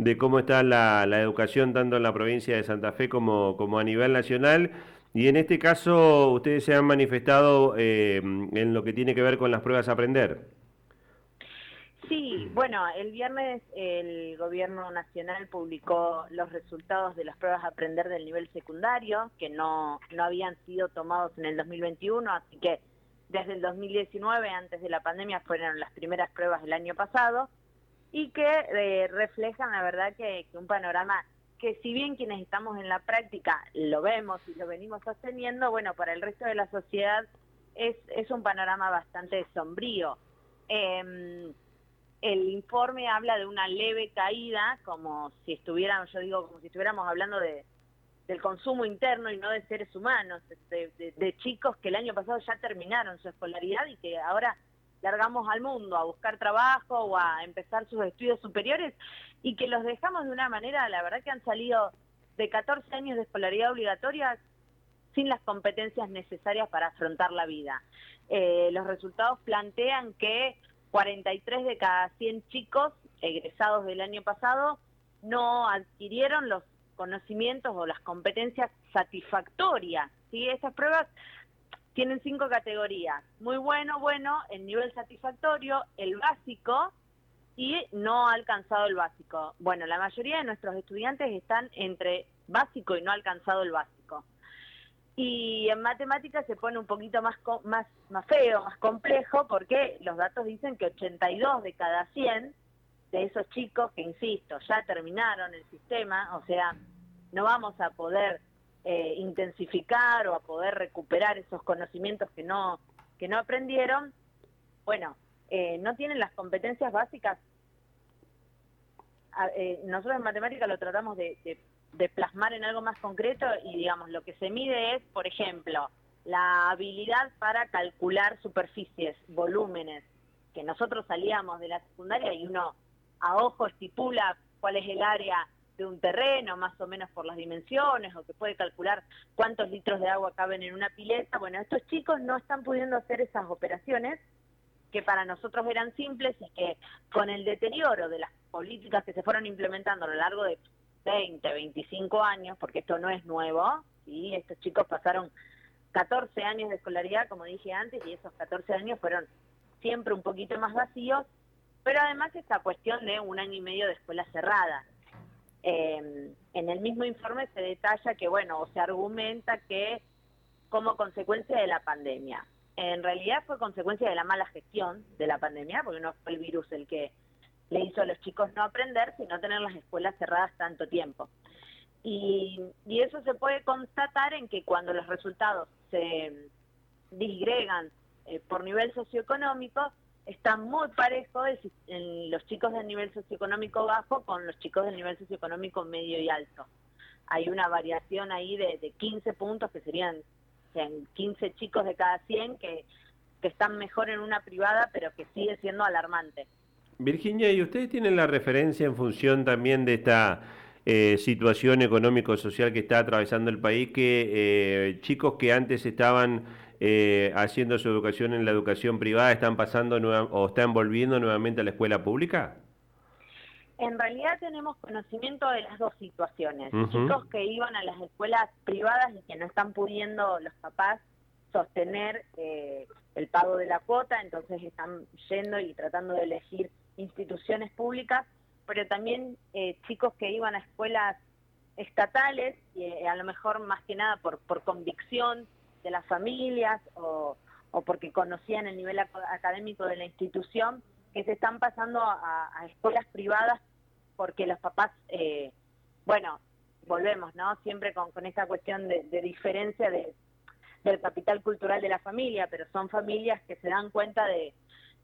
de cómo está la, educación tanto en la provincia de Santa Fe como, como a nivel nacional. Y en este caso, ustedes se han manifestado eh, en lo que tiene que ver con las pruebas a aprender. Sí, bueno, el viernes el gobierno nacional publicó los resultados de las pruebas a aprender del nivel secundario, que no, no habían sido tomados en el 2021, así que desde el 2019, antes de la pandemia, fueron las primeras pruebas del año pasado y que eh, reflejan la verdad que, un panorama que si bien quienes estamos en la práctica lo vemos y lo venimos sosteniendo, bueno, para el resto de la sociedad es, es un panorama bastante sombrío. Em, el informe habla de una leve caída, como si estuviéramos, yo digo, como si estuviéramos hablando de, del consumo interno y no de seres humanos, de chicos que el año pasado ya terminaron su escolaridad y que ahora largamos al mundo a buscar trabajo o a empezar sus estudios superiores y que los dejamos de una manera, la verdad que han salido de 14 años de escolaridad obligatoria sin las competencias necesarias para afrontar la vida. Eh, los resultados plantean que 43 de cada 100 chicos egresados del año pasado no adquirieron los conocimientos o las competencias satisfactorias. ¿sí? Estas pruebas tienen cinco categorías. Muy bueno, bueno, el nivel satisfactorio, el básico y no ha alcanzado el básico. Bueno, la mayoría de nuestros estudiantes están entre básico y no ha alcanzado el básico. Y en matemáticas se pone un poquito más, más, más feo, más complejo, porque los datos dicen que 82 de cada 100 de esos chicos que, insisto, ya terminaron el sistema, o sea, no vamos a poder eh, intensificar o a poder recuperar esos conocimientos que no, que no aprendieron, bueno, eh, no tienen las competencias básicas. Eh, nosotros en matemática lo tratamos de, de, plasmar en algo más concreto y digamos, lo que se mide es, por ejemplo, la habilidad para calcular superficies, volúmenes, que nosotros salíamos de la secundaria y uno a ojo estipula cuál es el área de un terreno, más o menos por las dimensiones, o que puede calcular cuántos litros de agua caben en una pileta. Bueno, estos chicos no están pudiendo hacer esas operaciones que para nosotros eran simples y que con el deterioro de las políticas que se fueron implementando a lo largo de 20, 25 años, porque esto no es nuevo, y estos chicos pasaron 14 años de escolaridad, como dije antes, y esos 14 años fueron siempre un poquito más vacíos, pero además esta cuestión de un año y medio de escuela cerrada, eh, en el mismo informe se detalla que, bueno, se argumenta que como consecuencia de la pandemia. En realidad fue consecuencia de la mala gestión de la pandemia, porque no fue el virus el que le hizo a los chicos no aprender, sino tener las escuelas cerradas tanto tiempo. Y, y eso se puede constatar en que cuando los resultados se disgregan eh, por nivel socioeconómico, está muy parejo en los chicos del nivel socioeconómico bajo con los chicos del nivel socioeconómico medio y alto. Hay una variación ahí de, de 15 puntos que serían 15 chicos de cada 100 que, que están mejor en una privada, pero que sigue siendo alarmante. Virginia, ¿y ustedes tienen la referencia en función también de esta eh, situación económico-social que está atravesando el país, que eh, chicos que antes estaban eh, haciendo su educación en la educación privada están pasando o están volviendo nuevamente a la escuela pública? En realidad tenemos conocimiento de las dos situaciones. Chicos que iban a las escuelas privadas y que no están pudiendo los papás sostener eh, el pago de la cuota, entonces están yendo y tratando de elegir instituciones públicas, pero también eh, chicos que iban a escuelas estatales, y a lo mejor más que nada por, por convicción, de las familias o, porque conocían el nivel académico de la institución, que se están pasando a, escuelas privadas porque los papás, eh, bueno, volvemos, ¿no? Siempre con, con esta cuestión de, diferencia de, del capital cultural de la familia, pero son familias que se dan cuenta de,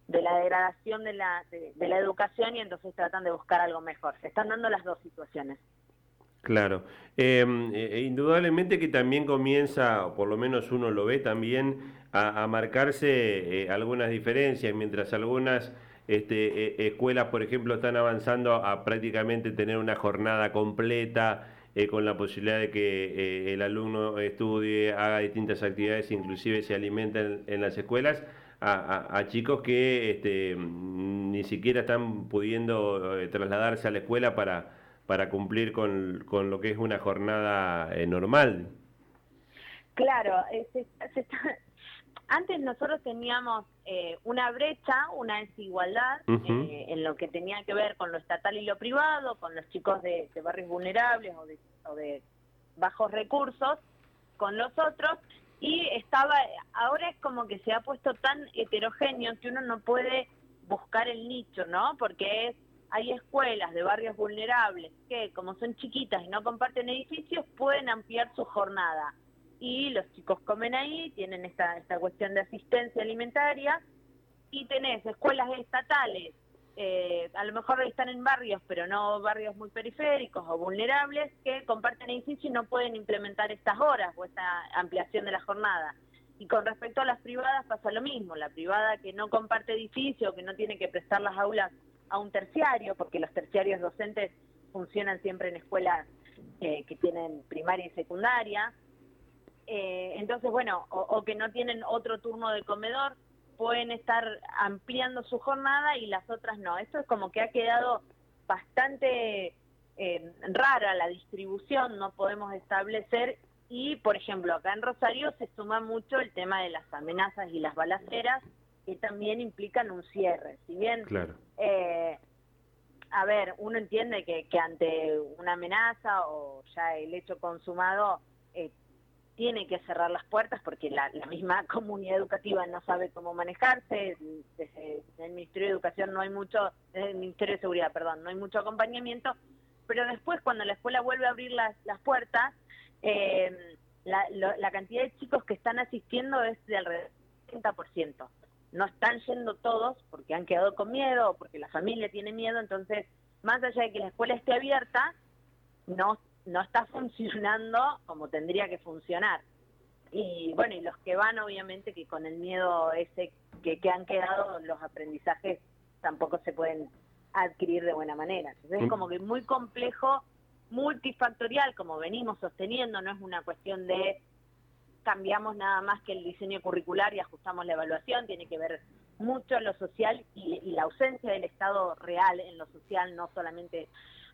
de la degradación de la, de, la educación y entonces tratan de buscar algo mejor. Se están dando las dos situaciones. Claro. Eh, indudablemente que también comienza, o por lo menos uno lo ve también, a, marcarse eh, algunas diferencias, mientras algunas este, eh, escuelas, por ejemplo, están avanzando a, prácticamente tener una jornada completa, con la posibilidad de que el alumno estudie, haga distintas actividades, inclusive se alimenta en, las escuelas, a, chicos que este, ni siquiera están pudiendo trasladarse a la escuela para para cumplir con, con lo que es una jornada eh, normal. Claro, antes nosotros teníamos eh, una brecha, una desigualdad eh, en lo que tenía que ver con lo estatal y lo privado, con los chicos de, barrios vulnerables o de, o de bajos recursos, con los otros, y estaba, ahora es como que se ha puesto tan heterogéneo que uno no puede buscar el nicho, ¿no? Porque es hay escuelas de barrios vulnerables que, como son chiquitas y no comparten edificios, pueden ampliar su jornada. Y los chicos comen ahí, tienen esta, esta cuestión de asistencia alimentaria, y tenés escuelas estatales, eh, a lo mejor están en barrios, pero no barrios muy periféricos o vulnerables, que comparten edificios y no pueden implementar estas horas o esta ampliación de la jornada. Y con respecto a las privadas pasa lo mismo, la privada que no comparte edificio, que no tiene que prestar las aulas a un terciario, porque los terciarios docentes funcionan siempre en escuelas eh, que tienen primaria y secundaria. Eh, entonces, bueno, o, que no tienen otro turno de comedor, pueden estar ampliando su jornada y las otras no. Esto es como que ha quedado bastante eh, rara la distribución, no podemos establecer y, por ejemplo, acá en Rosario se suma mucho el tema de las amenazas y las balaceras, que también implican un cierre. Si bien, eh, a ver, uno entiende que, que, ante una amenaza o ya el hecho consumado, eh, tiene que cerrar las puertas porque la, misma comunidad educativa no sabe cómo manejarse. Desde, el Ministerio de Educación no hay mucho, desde el Ministerio de Seguridad, perdón, no hay mucho acompañamiento. Pero después, cuando la escuela vuelve a abrir las, las puertas, eh, la, la cantidad de chicos que están asistiendo es de alrededor del 30% no están yendo todos porque han quedado con miedo o porque la familia tiene miedo, entonces, más allá de que la escuela esté abierta, no, no está funcionando como tendría que funcionar. Y bueno, y los que van, obviamente, que con el miedo ese que, que han quedado, los aprendizajes tampoco se pueden adquirir de buena manera. Entonces es mm. como que muy complejo, multifactorial, como venimos sosteniendo, no es una cuestión de cambiamos nada más que el diseño curricular y ajustamos la evaluación, tiene que ver mucho lo social y, la ausencia del Estado real en lo social, no solamente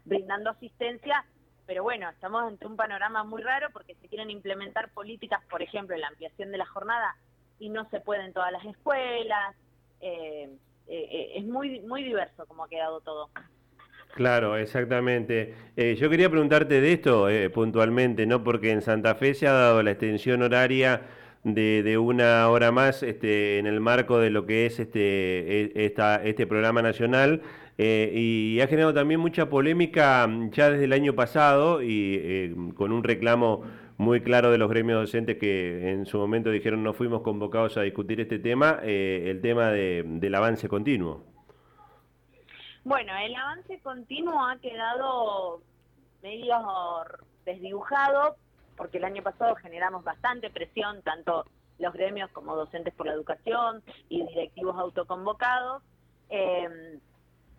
brindando asistencia, pero bueno, estamos ante un panorama muy raro porque se quieren implementar políticas, por ejemplo, la ampliación de la jornada y no se puede en todas las escuelas. Eh, eh, eh, es muy, muy diverso como ha quedado todo. Claro, exactamente. Eh, yo quería preguntarte de esto puntualmente, ¿no? Porque en Santa Fe se ha dado la extensión horaria de, de, una hora más este, en el marco de lo que es este, e, esta, este programa nacional eh, y ha generado también mucha polémica mm, ya desde el año pasado y con un reclamo muy claro de los gremios docentes que en su momento dijeron no fuimos convocados a discutir este tema, el tema de, del avance continuo. Bueno, el avance continuo ha quedado medio desdibujado porque el año pasado generamos bastante presión, tanto los gremios como docentes por la educación y directivos autoconvocados, eh,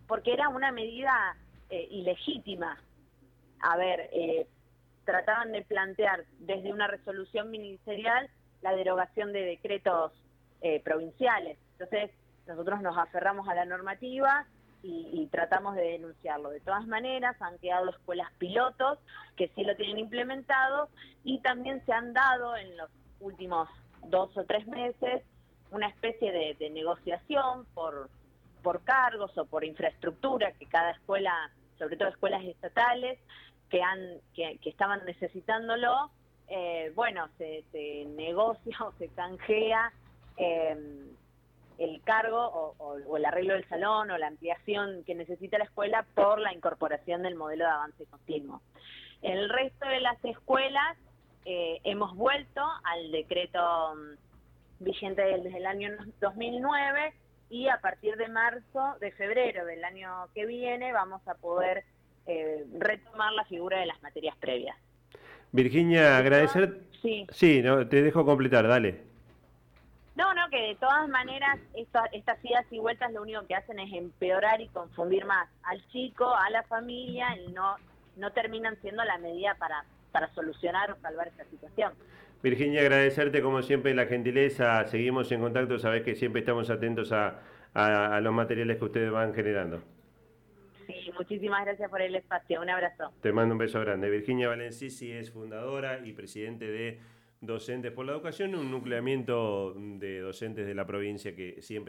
porque era una medida eh, ilegítima. A ver, eh, trataban de plantear desde una resolución ministerial la derogación de decretos provinciales. Entonces, nosotros nos aferramos a la normativa y, tratamos de denunciarlo. De todas maneras, han quedado escuelas pilotos que sí lo tienen implementado y también se han dado en los últimos dos o tres meses una especie de, negociación por, por cargos o por infraestructura que cada escuela, sobre todo escuelas estatales, que, han, que, estaban necesitándolo, eh, bueno, se, se, negocia o se canjea eh, el cargo o, el arreglo del salón o la ampliación que necesita la escuela por la incorporación del modelo de avance continuo. En el resto de las escuelas eh, hemos vuelto al decreto mm, vigente desde el año 2009 y a partir de marzo, de febrero del año que viene, vamos a poder eh, retomar la figura de las materias previas. Virginia, agradecer. Sí. Sí, no, te dejo completar, dale. No, no, que de todas maneras estas idas y vueltas lo único que hacen es empeorar y confundir más al chico, a la familia, y no, no terminan siendo la medida para, para solucionar o salvar esta situación. Virginia, agradecerte como siempre la gentileza, seguimos en contacto, sabes que siempre estamos atentos a, a los materiales que ustedes van generando. sí, muchísimas gracias por el espacio. Un abrazo. Te mando un beso grande. Virginia Valencisi es fundadora y presidente de Docentes por la Educación, un nucleamiento de docentes de la provincia que siempre